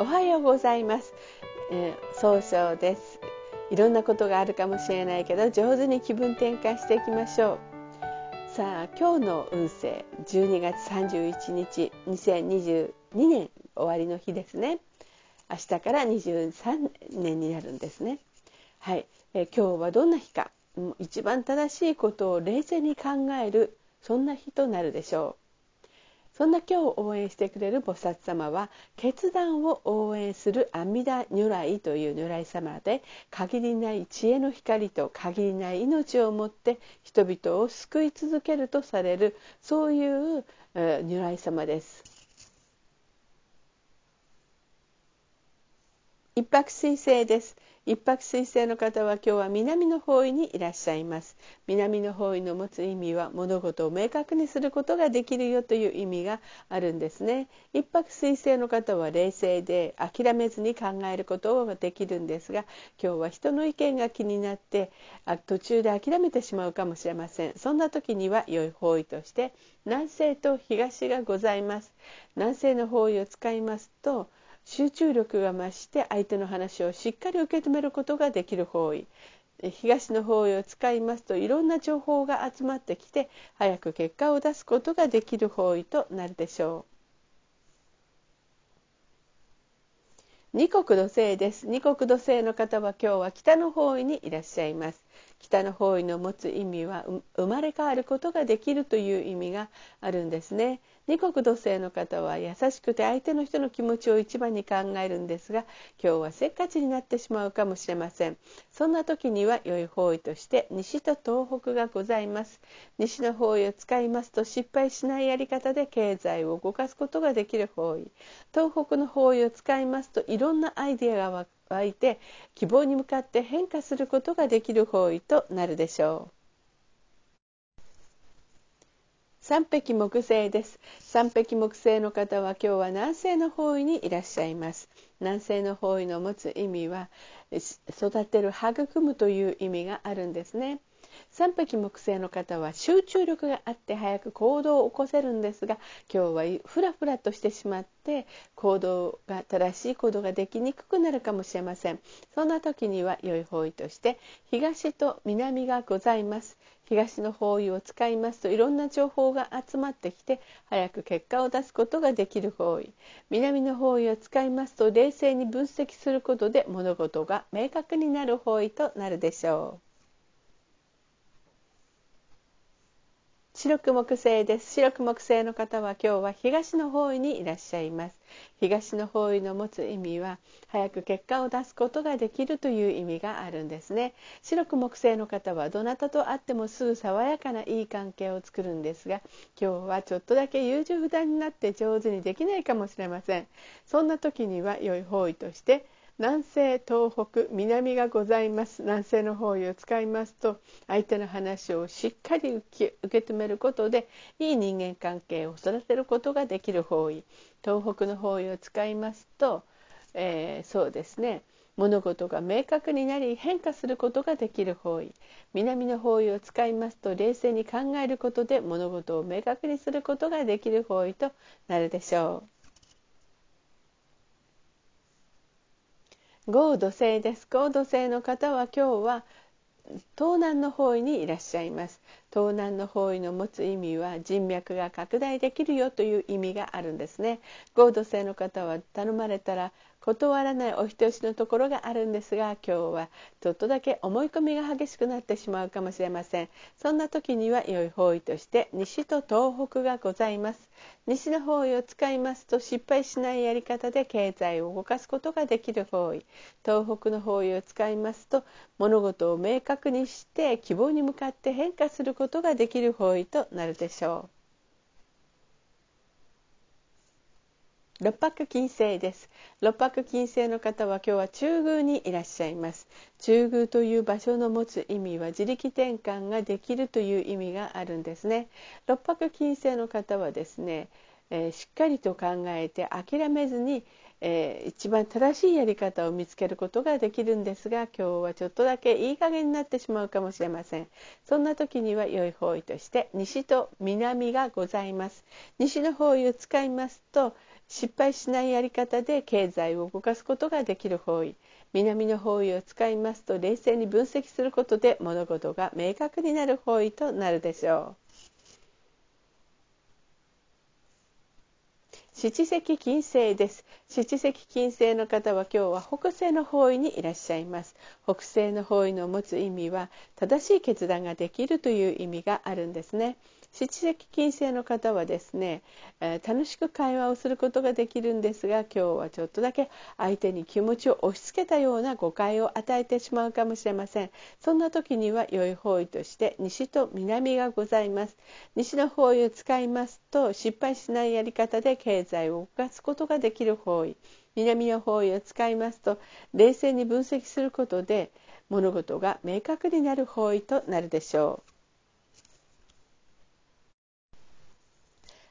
おはようございます、えー、総称です。いろんなことがあるかもしれないけど上手に気分転換していきましょう。さあ今日の運勢12月31日2022年終わりの日ですね。明日から23年になるんですね。はい、えー、今日はどんな日か。一番正しいことを冷静に考えるそんな日となるでしょう。そんな今日応援してくれる菩薩様は決断を応援する阿弥陀如来という如来様で限りない知恵の光と限りない命をもって人々を救い続けるとされるそういう如来様です。一泊水星です。一泊水星の方は今日は南の方位にいらっしゃいます。南の方位の持つ意味は物事を明確にすることができるよという意味があるんですね。一泊水星の方は冷静で諦めずに考えることができるんですが今日は人の意見が気になって途中で諦めてしまうかもしれません。そんな時には良い方位として南西と東がございます。南西の方位を使いますと集中力が増して相手の話をしっかり受け止めることができる方位東の方位を使いますといろんな情報が集まってきて早く結果を出すことができる方位となるでしょう。二国土星です。二国土星の方は今日は北の方位にいらっしゃいます。北の方位の持つ意味は生まれ変わることができるという意味があるんですね。二国土星の方は優しくて相手の人の気持ちを一番に考えるんですが今日はせっかちになってしまうかもしれません。そんな時には良い方位として西と東北がございます。西の方位を使いますと失敗しないやり方で経済を動かすことができる方位。東北の方位を使いますといろんなアイデアが湧湧いて希望に向かって変化することができる方位となるでしょう。三匹木星です。三匹木星の方は今日は南西の方位にいらっしゃいます。南西の方位の持つ意味は育てる育むという意味があるんですね。三匹木星の方は集中力があって早く行動を起こせるんですが今日はふらふらとしてしまって行動が正しい行動ができにくくなるかもしれません。そんな時には良い方位として東と南がございます。東の方位を使いますといろんな情報が集まってきて早く結果を出すことができる方位。南の方位を使いますと冷静に分析することで物事が明確になる方位となるでしょう。白く木星です。白く木星の方は今日は東の方位にいらっしゃいます。東の方位の持つ意味は早く結果を出すことができるという意味があるんですね。白く木星の方はどなたと会ってもすぐ爽やかないい関係を作るんですが今日はちょっとだけ優柔不断になって上手にできないかもしれません。そんな時には良い方位として南西東北南がございます。南西の方位を使いますと相手の話をしっかり受け止めることでいい人間関係を育てることができる方位。東北の方位を使いますと、えー、そうですね。物事が明確になり変化することができる方位。南の方位を使いますと冷静に考えることで物事を明確にすることができる方位となるでしょう。合土星です。合土星の方は今日は東南の方位にいらっしゃいます。東南の方位の持つ意味は人脈が拡大できるよという意味があるんですね。合土星の方は頼まれたら断らないお人よしのところがあるんですが今日はちょっとだけ思い込みが激しくなってしまうかもしれません。そんな時には良い方位として西と東北がございます。西の方位を使いますと失敗しないやり方で経済を動かすことができる方位。東北の方位を使いますと物事を明確にして希望に向かって変化する。ことができる方位となるでしょう。六白金星です。六白金星の方は今日は中宮にいらっしゃいます。中宮という場所の持つ意味は自力転換ができるという意味があるんですね。六白金星の方はですね、え、しっかりと考えて諦めずにえー、一番正しいやり方を見つけることができるんですが今日はちょっとだけいい加減になってしまうかもしれません。そんな時には良い方位として西と南がございます。西の方位を使いますと失敗しないやり方で経済を動かすことができる方位。南の方位を使いますと冷静に分析することで物事が明確になる方位となるでしょう。七石金星です。七石金星の方は今日は北西の方位にいらっしゃいます。北西の方位の持つ意味は正しい決断ができるという意味があるんですね。七石金星の方はですね、えー、楽しく会話をすることができるんですが今日はちょっとだけ相手に気持ちを押し付けたような誤解を与えてしまうかもしれません。そんな時には良い方位として西と南がございます。西の方位を使いますと失敗しないやり方で経済を動かすことができる方位。南の方位を使いますと冷静に分析することで物事が明確になる方位となるでしょう。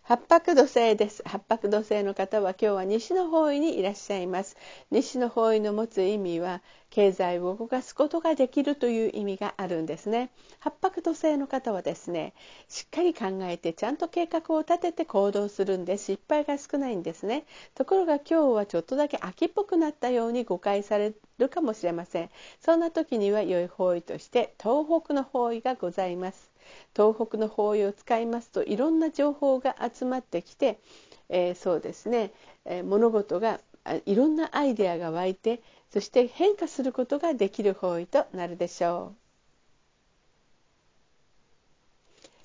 八白土星です。八白土星の方は今日は西の方位にいらっしゃいます。西の方位の持つ意味は経済を動かすことができるという意味があるんですね。八白土星の方はですねしっかり考えてちゃんと計画を立てて行動するんで失敗が少ないんですね。ところが今日はちょっとだけ秋っぽくなったように誤解されるかもしれません。そんな時には良い方位として東北の方位がございます。東北の方位を使いますといろんな情報が集まってきて、えー、そうですね、えー、物事がいろんなアイデアが湧いてそして変化することができる方位となるでしょう。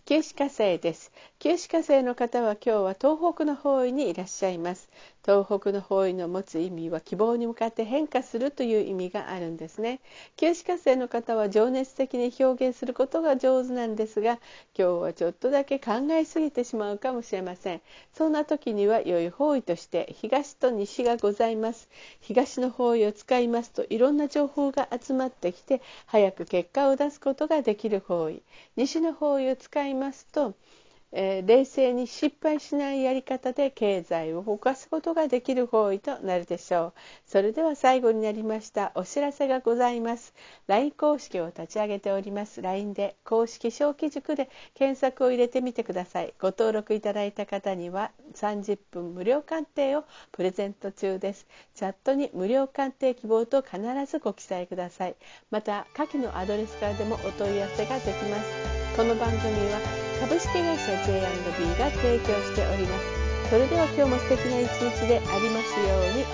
九死火星です。九死火星の方は今日は東北の方位にいらっしゃいます。東北の方位の持つ意味は希望に向かって変化するという意味があるんですね。九死火星の方は情熱的に表現することが上手なんですが今日はちょっとだけ考えすぎてしまうかもしれません。そんな時には良い方位として東と西がございます。東の方位を使いますといろんな情報が集まってきて早く結果を出すことができる方位。西の方位を使いますとえー、冷静に失敗しないやり方で経済を動かすことができる方位となるでしょう。それでは最後になりました。お知らせがございます。LINE 公式を立ち上げております。LINE で公式小規塾で検索を入れてみてください。ご登録いただいた方には30分無料鑑定をプレゼント中です。チャットに無料鑑定希望と必ずご記載ください。また下記のアドレスからでもお問い合わせができます。この番組は株式会社 J&B が提供しております。それでは今日も素敵な一日でありますように。